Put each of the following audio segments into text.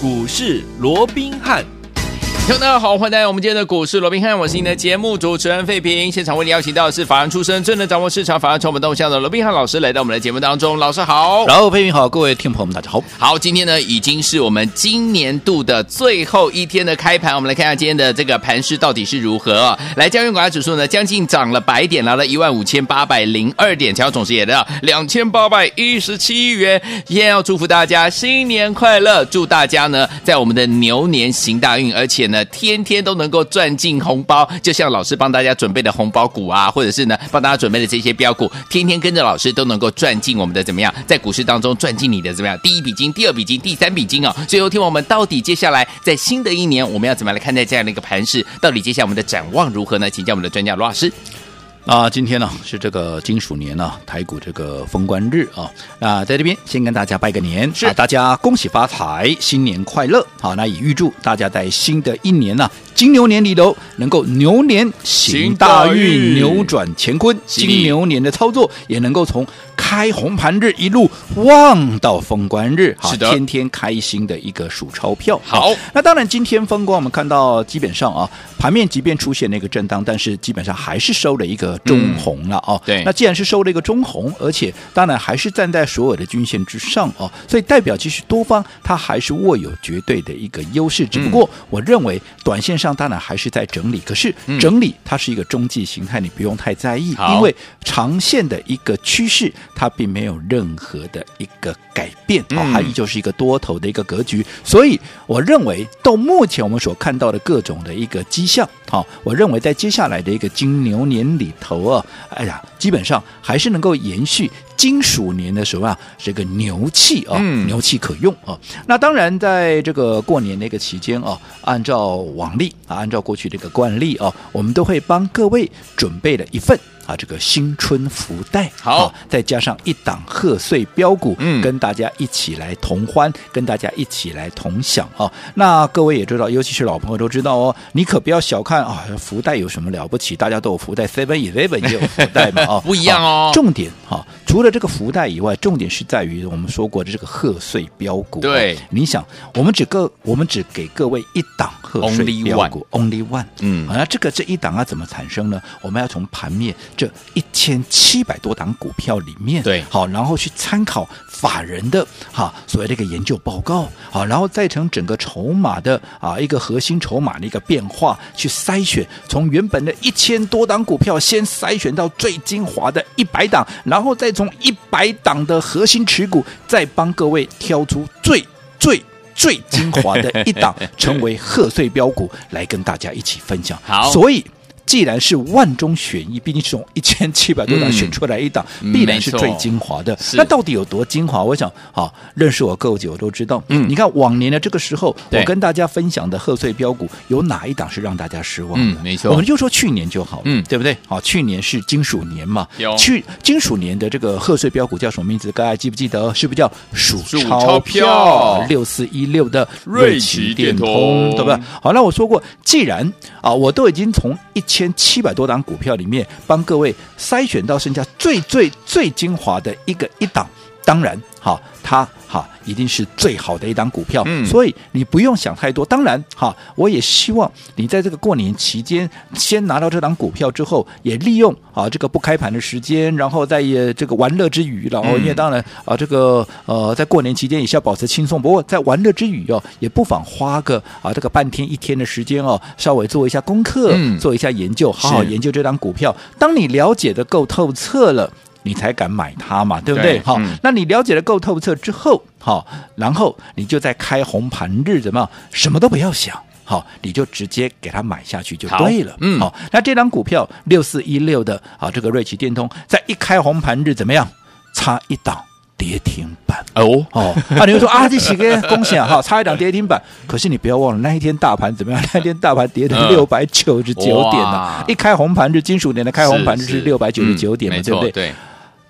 股市罗宾汉。大家好，欢迎来到我们今天的股市罗宾汉，我是您的节目主持人费平。现场为您邀请到的是法案出身、最能掌握市场法案成本动向的罗宾汉老师，来到我们的节目当中。老师好，然后费平好，各位听众朋友们大家好。好，今天呢已经是我们今年度的最后一天的开盘，我们来看一下今天的这个盘势到底是如何。来，加权股价指数呢将近涨了百点，来到一万五千八百零二点，成交总值也到两千八百一十七亿元。今天要祝福大家新年快乐，祝大家呢在我们的牛年行大运，而且呢天天都。能够赚进红包，就像老师帮大家准备的红包股啊，或者是呢帮大家准备的这些标股，天天跟着老师都能够赚进我们的怎么样，在股市当中赚进你的怎么样第一笔金、第二笔金、第三笔金哦。最后听我们到底接下来在新的一年，我们要怎么样来看待这样的一个盘势？到底接下来我们的展望如何呢？请教我们的专家罗老师。啊，今天呢是这个金鼠年呢，台股这个封关日啊。那在这边先跟大家拜个年，是、啊、大家恭喜发财，新年快乐。好，那也预祝大家在新的一年呢，金牛年里头能够牛年行大运，扭转乾坤。金牛年的操作也能够从开红盘日一路望到封关日，好，天天开心的一个数钞票。好，那当然今天封关，我们看到基本上啊，盘面即便出现那个震荡，但是基本上还是收了一个。中红了哦，对，那既然是收了一个中红，而且当然还是站在所有的均线之上哦，所以代表其实多方它还是握有绝对的一个优势。只不过我认为短线上当然还是在整理，可是整理它是一个中继形态，你不用太在意，因为长线的一个趋势它并没有任何的一个改变哦，它依旧是一个多头的一个格局。所以我认为到目前我们所看到的各种的一个迹象，好，我认为在接下来的一个金牛年里头。啊，哎呀，基本上还是能够延续金属年的时候啊，这个牛气啊，牛气可用啊。那当然，在这个过年那个期间啊，按照往例啊，按照过去这个惯例啊，我们都会帮各位准备了一份。啊，这个新春福袋好、啊，再加上一档贺岁标股，嗯，跟大家一起来同欢，跟大家一起来同享啊。那各位也知道，尤其是老朋友都知道哦，你可不要小看啊，福袋有什么了不起？大家都有福袋，Seven Eleven 也有福袋嘛，啊，不一样哦。重点哈、啊，除了这个福袋以外，重点是在于我们说过的这个贺岁标股。对，你想，我们只个我们只给各位一档贺岁标股，Only One，, Only one 嗯，那这个这一档啊怎么产生呢？我们要从盘面。这一千七百多档股票里面，对，好，然后去参考法人的哈所谓的一个研究报告，好，然后再从整个筹码的啊一个核心筹码的一个变化去筛选，从原本的一千多档股票先筛选到最精华的一百档，然后再从一百档的核心持股，再帮各位挑出最最最精华的一档，成为贺岁标股来跟大家一起分享。好，所以。既然是万中选一，毕竟是从一千七百多档选出来一档，嗯、必然是最精华的。那到底有多精华？我想，好认识我够久，我都知道。嗯，你看往年的这个时候，我跟大家分享的贺岁标股有哪一档是让大家失望的？嗯，没错。我们就说去年就好，嗯，对不对？好，去年是金属年嘛，有去金属年的这个贺岁标股叫什么名字？大家记不记得？是不是叫数钞票？六四一六的瑞奇电通，对不对？好，那我说过，既然啊，我都已经从一千。千七百多档股票里面，帮各位筛选到剩下最最最精华的一个一档，当然，好，它。好，一定是最好的一档股票，嗯，所以你不用想太多。当然，哈，我也希望你在这个过年期间先拿到这档股票之后，也利用啊这个不开盘的时间，然后在这个玩乐之余，然后因为当然啊这个呃在过年期间也是要保持轻松，不过在玩乐之余哦，也不妨花个啊这个半天一天的时间哦，稍微做一下功课，嗯，做一下研究，好好研究这档股票。当你了解的够透彻了。你才敢买它嘛，对不对？好、嗯，那你了解的够透彻之后，好，然后你就在开红盘日怎么样？什么都不要想，好，你就直接给它买下去就对了。嗯，好，那这张股票六四一六的啊，这个瑞奇电通在一开红盘日怎么样？差一档跌停板哦哦，啊，你会说啊，这几个恭喜啊，哈，差一档跌停板。可是你不要忘了那一天大盘怎么样？那一天大盘跌了六百九十九点呢、啊。一开红盘就，金属年的开红盘就是六百九十九点嘛，对不对？对。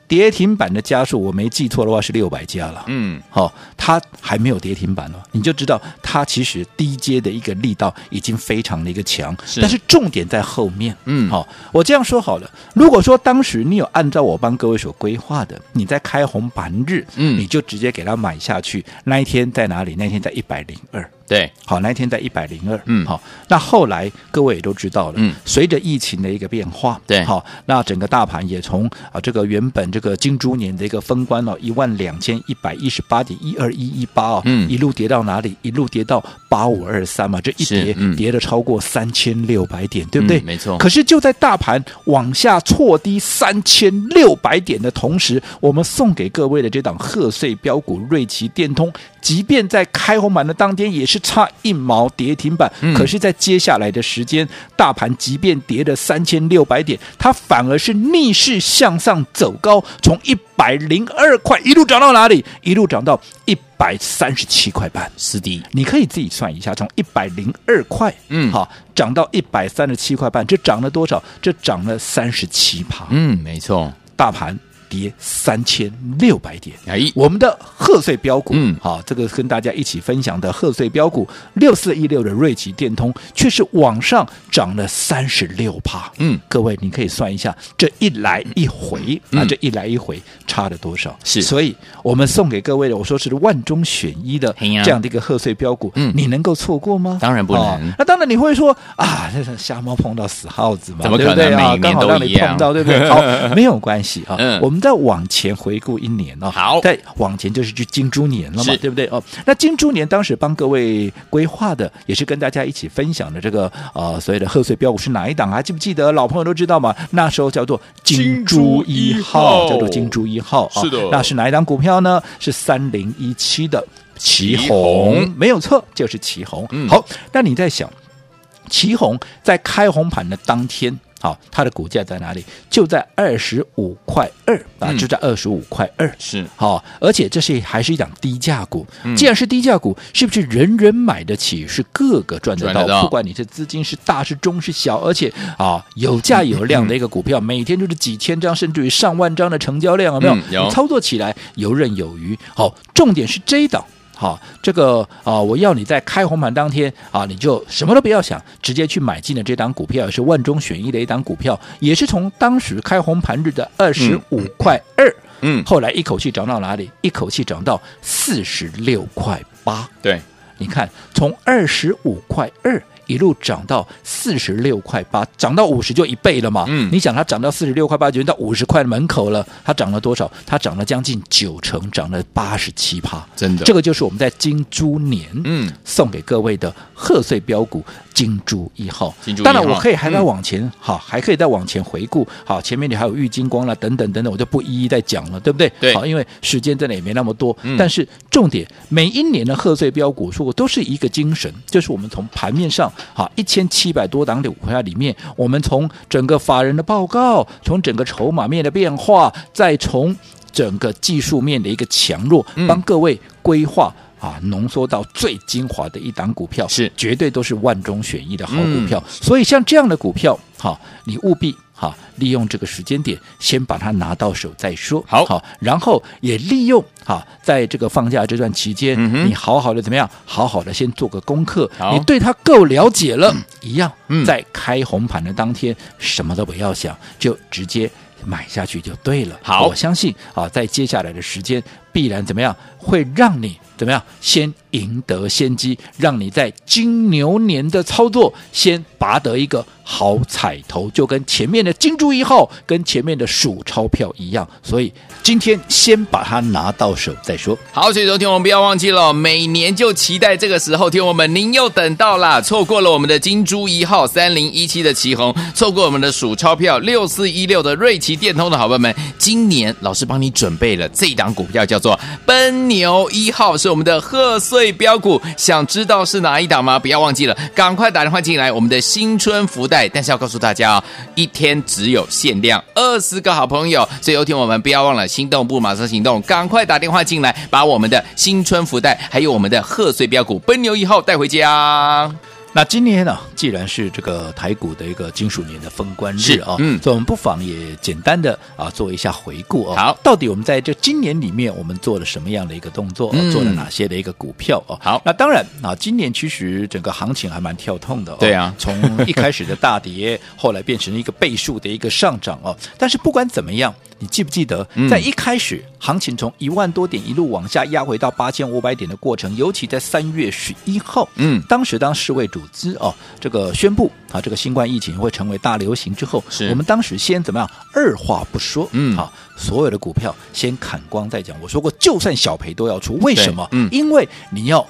跌停板的家数，我没记错的话是六百家了。嗯，好、哦，它还没有跌停板了，你就知道它其实低阶的一个力道已经非常的一个强。是，但是重点在后面。嗯，好、哦，我这样说好了，如果说当时你有按照我帮各位所规划的，你在开红盘日，嗯，你就直接给它买下去，那一天在哪里？那一天在一百零二。对，好，那一天在一百零二，嗯，好，那后来各位也都知道了，嗯，随着疫情的一个变化，对，好，那整个大盘也从啊这个原本这个金猪年的一个封关哦，一万两千一百一十八点一二一一八哦，嗯，一路跌到哪里？一路跌到八五二三嘛，这一跌、嗯、跌了超过三千六百点，对不对？嗯、没错。可是就在大盘往下错低三千六百点的同时，我们送给各位的这档贺岁标股瑞奇电通，即便在开红盘的当天也是。差一毛跌停板，可是，在接下来的时间，嗯、大盘即便跌了三千六百点，它反而是逆势向上走高，从一百零二块一路涨到哪里？一路涨到一百三十七块半。是的，你可以自己算一下，从一百零二块，嗯，好，涨到一百三十七块半，这涨了多少？这涨了三十七趴。嗯，没错，大盘。跌三千六百点，哎，我们的贺岁标股，嗯，好，这个跟大家一起分享的贺岁标股六四一六的瑞奇电通，却是往上涨了三十六趴，嗯，各位你可以算一下，这一来一回，嗯、啊，这一来一回差了多少？是，所以我们送给各位的，我说是万中选一的这样的一个贺岁标股，嗯，你能够错过吗？当然不能。哦、那当然你会说啊，这是瞎猫碰到死耗子嘛，怎么可能对不对啊？刚好让你碰到，对不对？好，没有关系啊，嗯，我们。再往前回顾一年哦，好，再往前就是去金猪年了嘛，对不对哦？那金猪年当时帮各位规划的，也是跟大家一起分享的这个呃所谓的贺岁标股是哪一档啊？记不记得？老朋友都知道嘛，那时候叫做金猪一号，叫做金猪一号啊。是的，那是哪一档股票呢？是三零一七的奇红，没有错，就是奇红。嗯，好，那你在想，奇红在开红盘的当天。好，它的股价在哪里？就在二十五块二啊，就在二十五块二。是好，而且这是还是一档低价股。嗯、既然是低价股，是不是人人买得起？是个个赚得到？得到不管你是资金是大是中是小，而且啊有价有量的一个股票，嗯、每天就是几千张甚至于上万张的成交量，有没有？嗯、有你操作起来游刃有余。好，重点是这一档。好，这个啊，我要你在开红盘当天啊，你就什么都不要想，直接去买进了这档股票，也是万中选一的一档股票，也是从当时开红盘日的二十五块二，嗯，后来一口气涨到哪里？一口气涨到四十六块八。对，你看，从二十五块二。一路涨到四十六块八，涨到五十就一倍了嘛。嗯，你想它涨到四十六块八，就到五十块的门口了，它涨了多少？它涨了将近九成，涨了八十七趴。真的，这个就是我们在金猪年，嗯，送给各位的贺岁标股金猪一号。金猪一号。当然，我可以还在往前，好、嗯，还可以再往前回顾。好，前面你还有玉金光了，等等等等，我就不一一再讲了，对不对？对。好，因为时间真的也没那么多。嗯。但是重点，每一年的贺岁标股，说过都是一个精神，就是我们从盘面上。啊，一千七百多档的股票里面，我们从整个法人的报告，从整个筹码面的变化，再从整个技术面的一个强弱，帮各位规划啊，浓缩到最精华的一档股票，是绝对都是万中选一的好股票。嗯、所以像这样的股票，好，你务必。好，利用这个时间点，先把它拿到手再说。好，好，然后也利用好，在这个放假这段期间，嗯、你好好的怎么样？好好的先做个功课，好你对它够了解了，嗯、一样，嗯、在开红盘的当天，什么都不要想，就直接买下去就对了。好，我相信啊，在接下来的时间，必然怎么样，会让你怎么样，先赢得先机，让你在金牛年的操作先拔得一个。好彩头，就跟前面的金猪一号跟前面的数钞票一样，所以今天先把它拿到手再说。好，所以说听我们不要忘记了，每年就期待这个时候，听我们您又等到了，错过了我们的金猪一号三零一七的旗红，错过我们的数钞票六四一六的瑞奇电通的好朋友们，今年老师帮你准备了这档股票，叫叫做奔牛一号，是我们的贺岁标股，想知道是哪一档吗？不要忘记了，赶快打电话进来，我们的新春福袋。但是要告诉大家哦，一天只有限量二十个好朋友，所以有听我们不要忘了，心动不马上行动，赶快打电话进来，把我们的新春福袋还有我们的贺岁标股奔牛一号带回家。那今年呢，既然是这个台股的一个金属年的封关日啊，嗯，所以我们不妨也简单的啊做一下回顾啊。好，到底我们在这今年里面，我们做了什么样的一个动作？嗯、做了哪些的一个股票哦？好，那当然啊，今年其实整个行情还蛮跳痛的。对啊，从一开始的大跌，后来变成了一个倍数的一个上涨哦。但是不管怎么样。你记不记得，在一开始、嗯、行情从一万多点一路往下压回到八千五百点的过程，尤其在三月十一号，嗯，当时当世卫组织哦这个宣布啊，这个新冠疫情会成为大流行之后，是我们当时先怎么样？二话不说，嗯，好，所有的股票先砍光再讲。我说过，就算小赔都要出，为什么？嗯，因为你要。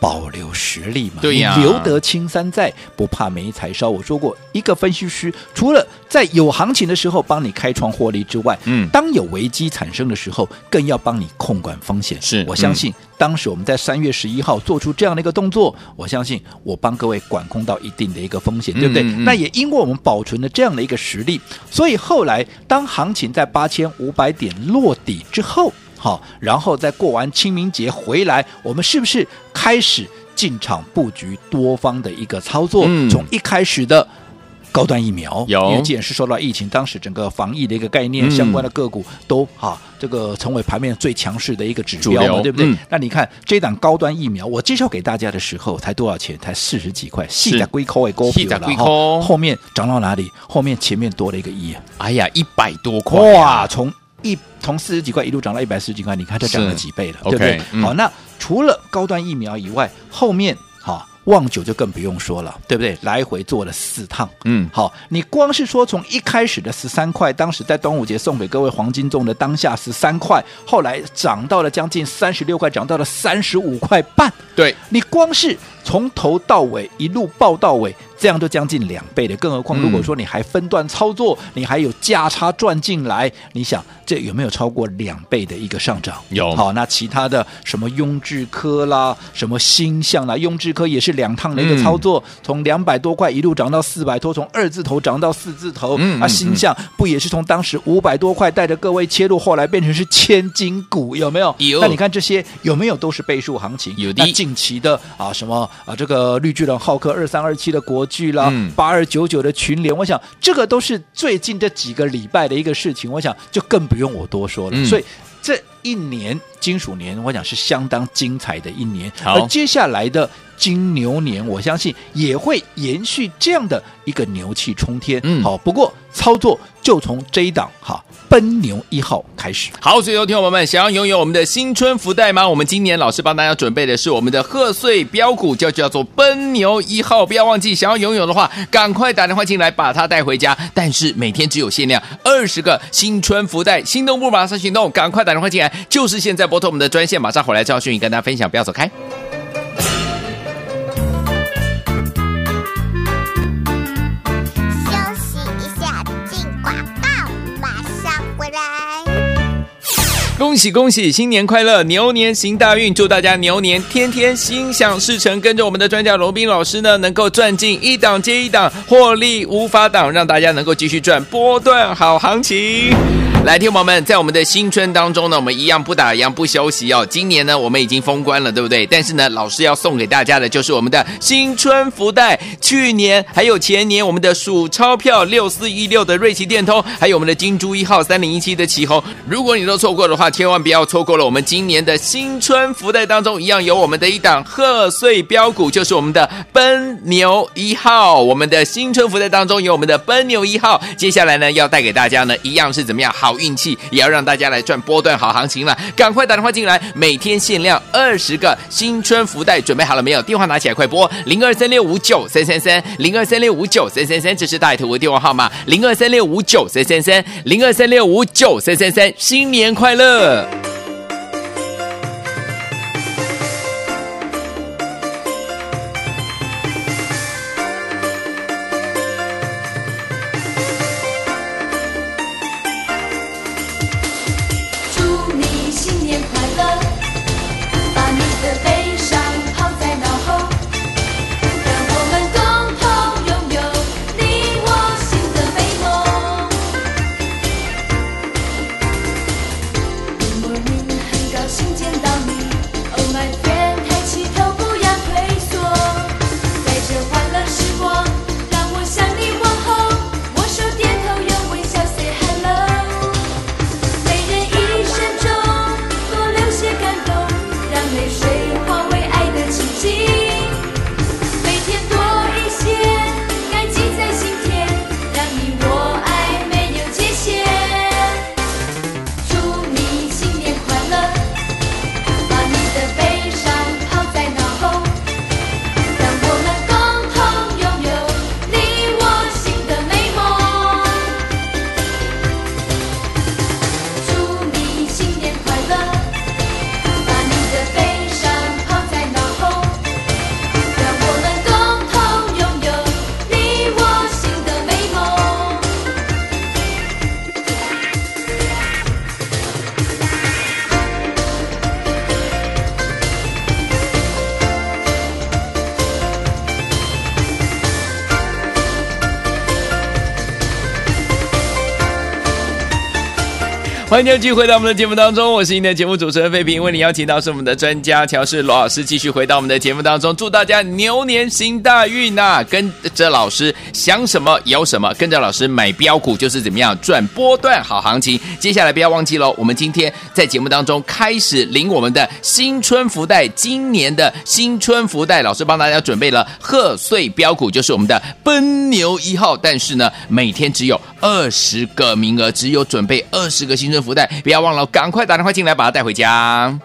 保留实力嘛，对呀，留得青山在，不怕没柴烧。我说过，一个分析师除了在有行情的时候帮你开创获利之外，嗯，当有危机产生的时候，更要帮你控管风险。是我相信，嗯、当时我们在三月十一号做出这样的一个动作，我相信我帮各位管控到一定的一个风险，对不对？嗯嗯、那也因为我们保存了这样的一个实力，所以后来当行情在八千五百点落底之后。好，然后再过完清明节回来，我们是不是开始进场布局多方的一个操作？嗯，从一开始的高端疫苗，有，因为既然是受到疫情，当时整个防疫的一个概念，嗯、相关的个股都哈，这个成为盘面最强势的一个指标对不对？嗯、那你看这档高端疫苗，我介绍给大家的时候才多少钱？才四十几块，细在龟壳也够皮了。后面涨到哪里？后面前面多了一个亿，哎呀，一百多块哇！从一从四十几块一路涨到一百四十几块，你看这涨了几倍了，对不对？嗯、好，那除了高端疫苗以外，后面哈旺九就更不用说了，对不对？来回做了四趟，嗯，好，你光是说从一开始的十三块，当时在端午节送给各位黄金粽的当下十三块，后来涨到了将近三十六块，涨到了三十五块半，对，你光是从头到尾一路报到尾。这样就将近两倍的，更何况如果说你还分段操作，嗯、你还有价差赚进来，你想这有没有超过两倍的一个上涨？有。好，那其他的什么雍智科啦，什么星象啦，雍智科也是两趟的一个操作，嗯、从两百多块一路涨到四百多，从二字头涨到四字头。嗯、啊，星象不也是从当时五百多块带着各位切入，后来变成是千金股，有没有？有。那你看这些有没有都是倍数行情？有的。那近期的啊，什么啊，这个绿巨人浩克二三二七的国。去了八二九九的群联，我想这个都是最近这几个礼拜的一个事情，我想就更不用我多说了。嗯、所以这一年金属年，我想是相当精彩的一年。好而接下来的金牛年，我相信也会延续这样的一个牛气冲天。嗯，好，不过操作就从这一档哈。奔牛一号开始，好，所以有听友们，想要拥有我们的新春福袋吗？我们今年老师帮大家准备的是我们的贺岁标股，叫叫做奔牛一号，不要忘记，想要拥有的话，赶快打电话进来把它带回家。但是每天只有限量二十个新春福袋，心动不马上行动，赶快打电话进来，就是现在拨通我们的专线，马上回来赵迅跟大家分享，不要走开。恭喜恭喜，新年快乐，牛年行大运，祝大家牛年天天心想事成。跟着我们的专家罗宾老师呢，能够赚进一档接一档，获利无法挡，让大家能够继续赚波段好行情。来，听友们，在我们的新春当中呢，我们一样不打烊不休息哦。今年呢，我们已经封关了，对不对？但是呢，老师要送给大家的就是我们的新春福袋。去年还有前年，我们的数钞票六四一六的瑞奇电通，还有我们的金猪一号三零一七的启宏。如果你都错过的话，千万不要错过了。我们今年的新春福袋当中，一样有我们的一档贺岁标股，就是我们的奔牛一号。我们的新春福袋当中有我们的奔牛一号。接下来呢，要带给大家呢，一样是怎么样好。运气也要让大家来赚波段好行情了，赶快打电话进来，每天限量二十个新春福袋，准备好了没有？电话拿起来，快拨零二三六五九三三三零二三六五九三三三，这是大图的电话号码零二三六五九三三三零二三六五九三三三，新年快乐！欢迎继续回到我们的节目当中，我是您的节目主持人费平，为您邀请到是我们的专家乔氏罗老师，继续回到我们的节目当中，祝大家牛年行大运呐、跟着老师想什么有什么，跟着老师买标股就是怎么样赚波段好行情。接下来不要忘记喽，我们今天在节目当中开始领我们的新春福袋，今年的新春福袋，老师帮大家准备了贺岁标股，就是我们的奔牛一号，但是呢，每天只有二十个名额，只有准备二十个新春。福袋，不要忘了，赶快打电话进来，把它带回家。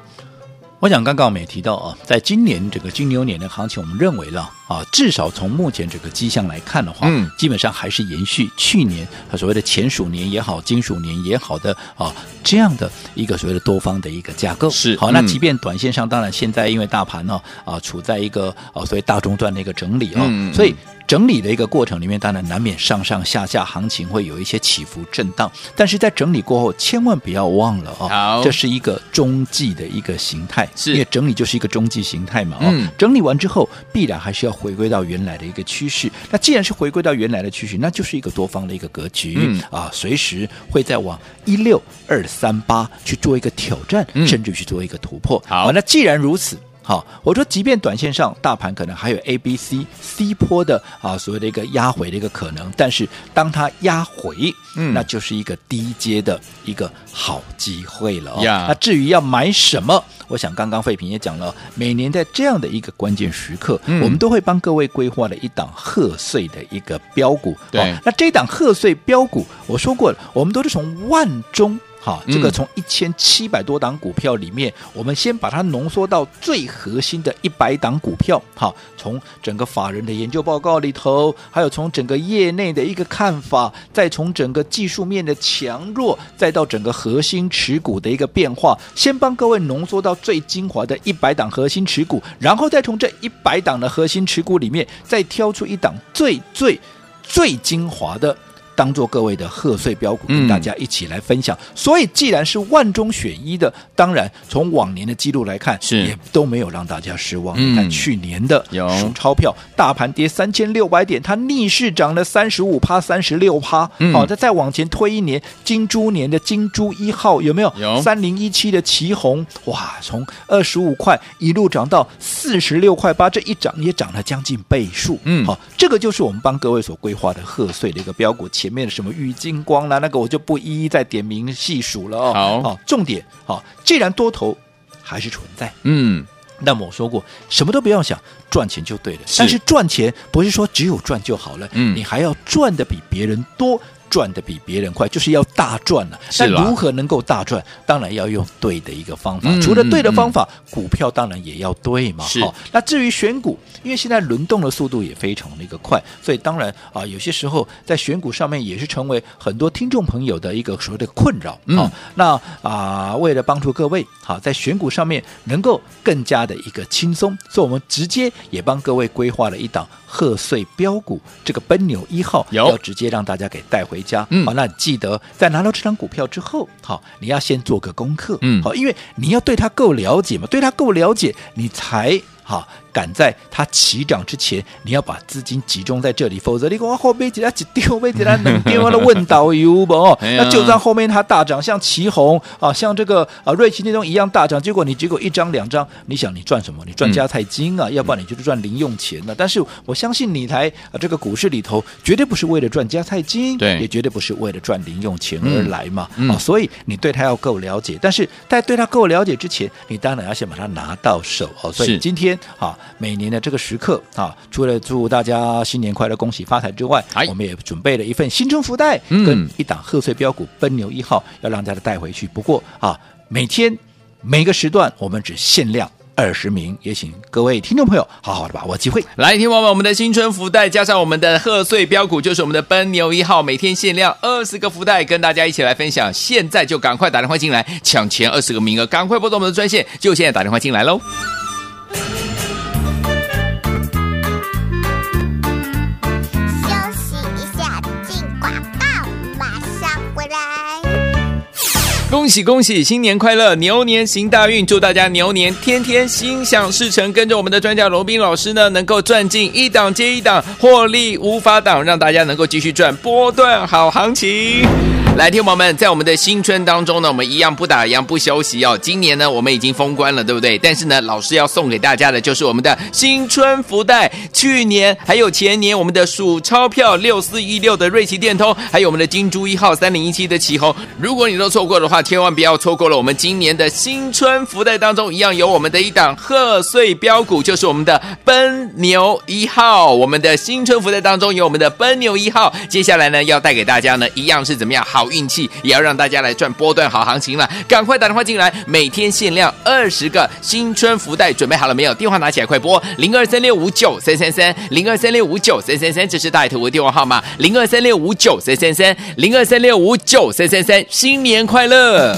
我想刚刚我们也提到啊，在今年这个金牛年的行情，我们认为了啊，至少从目前这个迹象来看的话，嗯，基本上还是延续去年它所谓的前鼠年也好，金鼠年也好的啊这样的一个所谓的多方的一个架构。是好，那即便短线上，当然现在因为大盘呢啊处在一个啊所谓大中段的一个整理啊，嗯、所以。整理的一个过程里面，当然难免上上下下行情会有一些起伏震荡，但是在整理过后，千万不要忘了啊、哦，这是一个中继的一个形态，是因为整理就是一个中继形态嘛。嗯，整理完之后，必然还是要回归到原来的一个趋势。那既然是回归到原来的趋势，那就是一个多方的一个格局、嗯、啊，随时会再往一六二三八去做一个挑战，嗯、甚至去做一个突破。好，那既然如此。好，我说，即便短线上大盘可能还有 A、B、C、C 波的啊，所谓的一个压回的一个可能，但是当它压回，嗯，那就是一个低阶的一个好机会了.那至于要买什么，我想刚刚费平也讲了，每年在这样的一个关键时刻，嗯，我们都会帮各位规划了一档贺岁的一个标股。对，那这档贺岁标股，我说过了，我们都是从万中。好，这个从一千七百多档股票里面，我们先把它浓缩到最核心的一百档股票。好，从整个法人的研究报告里头，还有从整个业内的一个看法，再从整个技术面的强弱，再到整个核心持股的一个变化，先帮各位浓缩到最精华的一百档核心持股，然后再从这一百档的核心持股里面，再挑出一档最最最精华的。当做各位的贺岁标股，跟大家一起来分享。嗯、所以，既然是万中选一的，当然从往年的记录来看，是也都没有让大家失望。你、嗯、看去年的数钞票，大盘跌三千六百点，它逆势涨了三十五趴、三十六趴。好、嗯，再、哦、再往前推一年，金猪年的金猪一号有没有？有三零一七的奇红，哇，从二十五块一路涨到四十六块八，这一涨也涨了将近倍数。嗯，好、哦，这个就是我们帮各位所规划的贺岁的一个标股。前面的什么玉金光啦，那个我就不一一再点名细数了哦。好，好，重点好，既然多头还是存在，嗯，那么我说过，什么都不要想，赚钱就对了。是，但是赚钱不是说只有赚就好了，嗯，你还要赚的比别人多。赚的比别人快，就是要大赚了。那如何能够大赚？当然要用对的一个方法。嗯、除了对的方法、嗯，股票当然也要对嘛。是。那至于选股，因为现在轮动的速度也非常的一个快，所以当然啊，有些时候在选股上面也是成为很多听众朋友的一个所谓的困扰。嗯。那啊，为了帮助各位好在选股上面能够更加的一个轻松，所以我们直接也帮各位规划了一档贺岁标股，这个奔牛一号要直接让大家给带回家，嗯，好，那你记得在拿到这张股票之后，好，你要先做个功课，嗯，好，因为你要对它够了解嘛，对它够了解，你才好。赶在它起涨之前，你要把资金集中在这里，否则你讲后面几他几丢，被几他能丢了问导游不？哦，那就算后面它大涨，像奇红啊，像这个啊瑞奇那种一样大涨，结果你结果一张两张，你想你赚什么？你赚加菜金啊，嗯、要不然你就是赚零用钱了。但是我相信你台啊这个股市里头，绝对不是为了赚加菜金，对，也绝对不是为了赚零用钱而来嘛。嗯、啊，所以你对它要够了解。但是在对它够了解之前，你当然要先把它拿到手哦。所以今天啊。每年的这个时刻啊，除了祝大家新年快乐、恭喜发财之外，我们也准备了一份新春福袋，跟一档贺岁标股奔牛一号，要让大家带回去。不过啊，每天每个时段我们只限量二十名，也请各位听众朋友好好的把握机会。来，听我们我们的新春福袋加上我们的贺岁标股，就是我们的奔牛一号，每天限量二十个福袋，跟大家一起来分享。现在就赶快打电话进来抢前二十个名额，赶快拨动我们的专线，就现在打电话进来喽。恭喜恭喜，新年快乐，牛年行大运，祝大家牛年天天心想事成。跟着我们的专家罗宾老师呢，能够赚进一档接一档，获利无法挡，让大家能够继续赚波段好行情。来，听友们，在我们的新春当中呢，我们一样不打烊不休息哦。今年呢，我们已经封关了，对不对？但是呢，老师要送给大家的就是我们的新春福袋。去年还有前年，我们的数钞票六四一六的瑞奇电通，还有我们的金猪一号三零一七的奇鋐。如果你都错过的话，千万不要错过了。我们今年的新春福袋当中，一样有我们的一档贺岁标股，就是我们的奔牛一号。我们的新春福袋当中有我们的奔牛一号。接下来呢，要带给大家呢，一样是怎么样好运气，也要让大家来赚波段好行情了。赶快打电话进来，每天限量二十个新春福袋，准备好了没有？电话拿起来，快拨零二三六五九三三三零二三六五九三三三，这是大头的电话号码零二三六五九三三三零二三六五九三三三，新年快乐！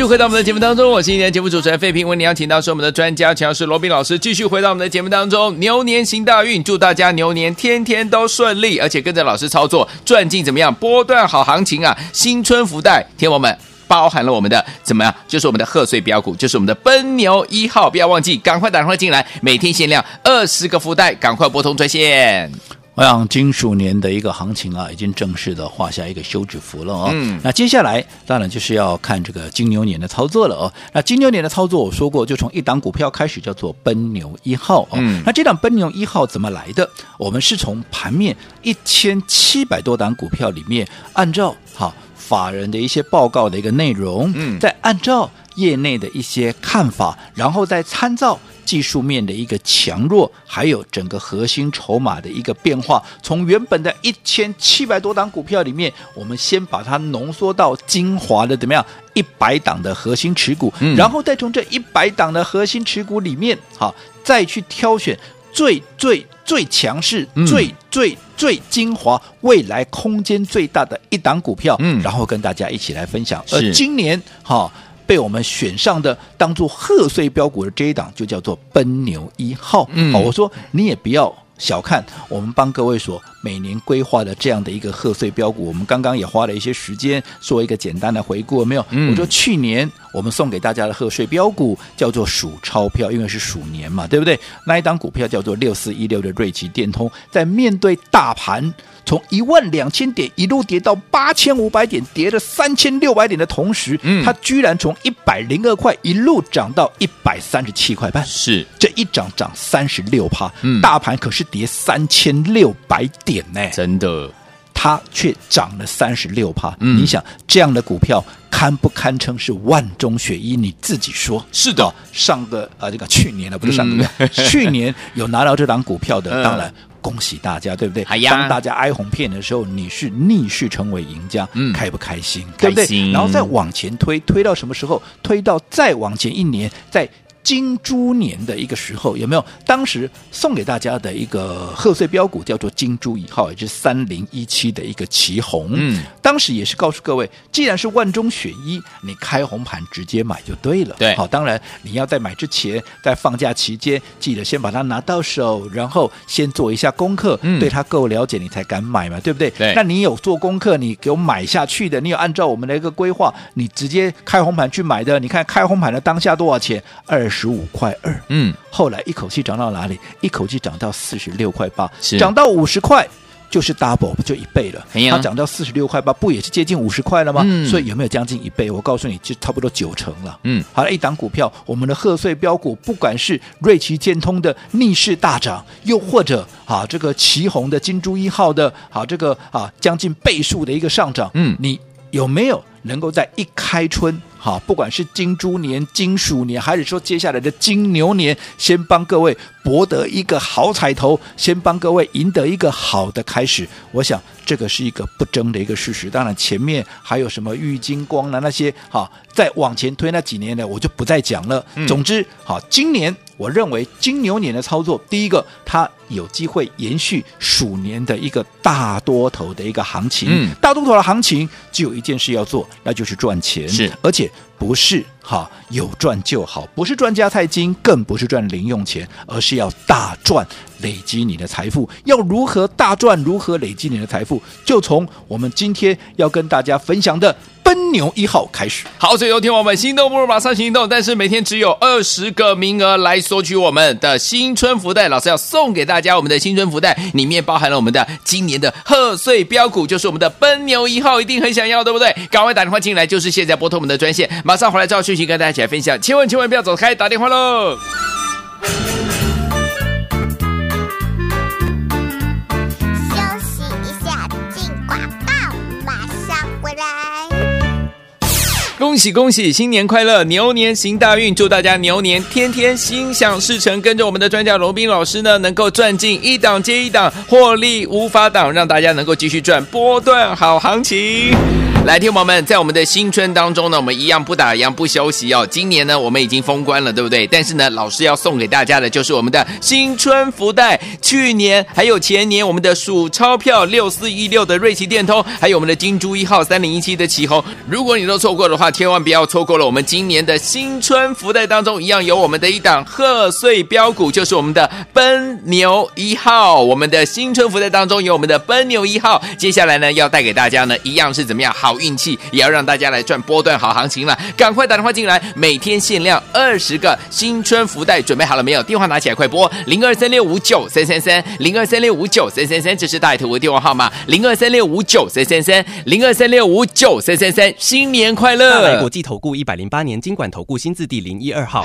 续回到我们的节目当中，我是今天节目主持人费平。为你邀请到是我们的专家强势罗宾老师，继续回到我们的节目当中。牛年行大运，祝大家牛年天天都顺利，而且跟着老师操作，赚进怎么样？波段好行情啊！新春福袋，天王们包含了我们的怎么样？就是我们的贺岁标股，就是我们的奔牛一号，不要忘记，赶快打电话进来，每天限量二十个福袋，赶快拨通专线。我想金属年的一个行情啊，已经正式的画下一个休止符了哦。嗯。那接下来当然就是要看这个金牛年的操作了哦。那金牛年的操作，我说过，就从一档股票开始，叫做奔牛一号哦。嗯。那这档奔牛一号怎么来的？我们是从盘面一千七百多档股票里面，按照好法人的一些报告的一个内容，嗯，再按照业内的一些看法，然后再参照。技术面的一个强弱，还有整个核心筹码的一个变化，从原本的一千七百多档股票里面，我们先把它浓缩到精华的怎么样一百档的核心持股，嗯、然后再从这一百档的核心持股里面，好再去挑选最最最强势、嗯、最最最精华、未来空间最大的一档股票，嗯，然后跟大家一起来分享。而今年，哈。被我们选上的当做贺岁标股的这一档，就叫做奔牛一号。嗯，我说你也不要小看我们帮各位所每年规划的这样的一个贺岁标股。我们刚刚也花了一些时间做一个简单的回顾，没有？嗯，我说去年我们送给大家的贺岁标股叫做数钞票，因为是鼠年嘛，对不对？那一档股票叫做六四一六的瑞奇电通，在面对大盘。从一万两千点一路跌到八千五百点，跌了三千六百点的同时，嗯，它居然从一百零二块一路涨到一百三十七块半，是。这一涨涨三十六趴，嗯，大盘可是跌三千六百点呢，真的，它却涨了三十六趴，嗯，你想这样的股票堪不堪称是万中选一？你自己说，是的，上个啊这个去年的不是上个月，嗯、去年有拿到这档股票的，当然。嗯恭喜大家，对不对？哎，当大家哀鸿遍的时候，你是逆势成为赢家，嗯，开不开心？开心，对不对？然后再往前推，推到什么时候？推到再往前一年，在金猪年的一个时候，有没有？当时送给大家的一个贺岁标股叫做金猪一号，也就是三零一七的一个奇红。嗯，当时也是告诉各位，既然是万中选一，你开红盘直接买就对了。对，好，当然你要在买之前，在放假期间，记得先把它拿到手，然后先做一下功课，嗯、对它够了解，你才敢买嘛，对不对？对。那你有做功课，你给我买下去的，你有按照我们的一个规划，你直接开红盘去买的，你看开红盘的当下多少钱？二十五块二。嗯。后来一口气涨到哪里？一口气涨到四十六块八，涨到五十块。就是 double 不就一倍了？它涨到四十六块八，不也是接近五十块了吗？嗯、所以有没有将近一倍？我告诉你，就差不多九成了。嗯，好了，一档股票，我们的贺岁标股，不管是瑞奇建通的逆势大涨，又或者啊这个旗红的金珠一号的啊这个啊将近倍数的一个上涨，嗯，你有没有能够在一开春？好，不管是金猪年、金鼠年，还是说接下来的金牛年，先帮各位博得一个好彩头，先帮各位赢得一个好的开始。我想这个是一个不争的一个事实。当然，前面还有什么郁金光啊那些，哈，再往前推那几年呢，我就不再讲了。嗯、总之，好，今年我认为金牛年的操作，第一个它有机会延续鼠年的一个大多头的一个行情。嗯、大多头的行情只有一件事要做，那就是赚钱。是，而且。不是哈，有赚就好，不是赚家菜金，更不是赚零用钱，而是要大赚，累积你的财富。要如何大赚，如何累积你的财富，就从我们今天要跟大家分享的。奔牛一号开始，好，所以有听我们心动不如马上行动，但是每天只有二十个名额来索取我们的新春福袋，老师要送给大家我们的新春福袋，里面包含了我们的今年的贺岁标股，就是我们的奔牛一号，一定很想要，对不对？赶快打电话进来，就是现在拨通我们的专线，马上回来照讯息跟大家一起来分享，千万千万不要走开，打电话喽。恭喜恭喜，新年快乐，牛年行大运，祝大家牛年天天心想事成。跟着我们的专家罗宾老师呢，能够赚进一档接一档，获利无法挡，让大家能够继续赚波段好行情。来，听友们，在我们的新春当中呢，我们一样不打烊不休息哦。今年呢，我们已经封关了，对不对？但是呢，老师要送给大家的就是我们的新春福袋。去年还有前年，我们的数钞票 六四一六的瑞奇电通，还有我们的金猪一号三零一七的奇鋐。如果你都错过的话，千万不要错过了。我们今年的新春福袋当中，一样有我们的一档贺岁标股，就是我们的奔牛一号。我们的新春福袋当中有我们的奔牛一号。接下来呢，要带给大家呢，一样是怎么样好？好运气也要让大家来赚波段好行情了，赶快打电话进来，每天限量二十个新春福袋，准备好了没有？电话拿起来，快拨零二三六五九三三三零二三六五九三三三，这是大头的电话号码零二三六五九三三三零二三六五九三三三，新年快乐！大来国际投顾一百零八年经管投顾新字第零一二号。